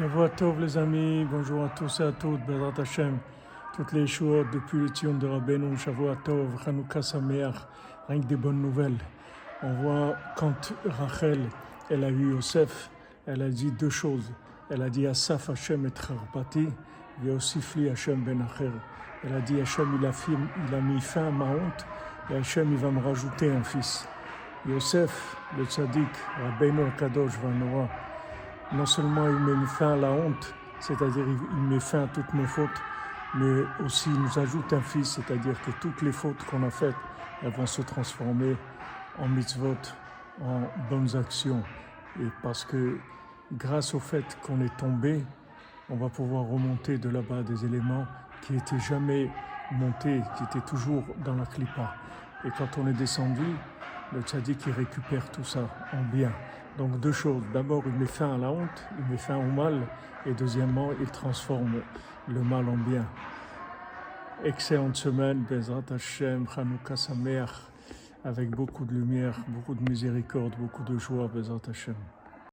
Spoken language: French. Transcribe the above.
Shavua Tov les amis, bonjour à tous et à toutes, Bezrat Hashem, toutes les chouottes depuis le Tion de Rabbeinu, Shavua Tov, Chanukah Sameach, rien que des bonnes nouvelles. On voit quand Rachel, elle a eu Yosef, elle a dit deux choses. Elle a dit Asaf Hashem et Trarpati, et aussi Fli Hashem Ben Acher. Elle a dit Hashem il a, il a mis fin à ma honte, et Hashem il va me rajouter un fils. Yosef, le tzaddik, Rabbeinu Kadosh Vanora, non seulement il met fin à la honte, c'est-à-dire il met fin à toutes nos fautes, mais aussi il nous ajoute un fils, c'est-à-dire que toutes les fautes qu'on a faites, elles vont se transformer en mitzvot, en bonnes actions. Et parce que grâce au fait qu'on est tombé, on va pouvoir remonter de là-bas des éléments qui n'étaient jamais montés, qui étaient toujours dans la clipa. Et quand on est descendu, le tzaddik qui récupère tout ça en bien. Donc deux choses. D'abord, il met fin à la honte, il met fin au mal, et deuxièmement, il transforme le mal en bien. Excellente semaine, Bezrat Hashem, Chanukah Sameach, avec beaucoup de lumière, beaucoup de miséricorde, beaucoup de joie, Bezrat Hashem.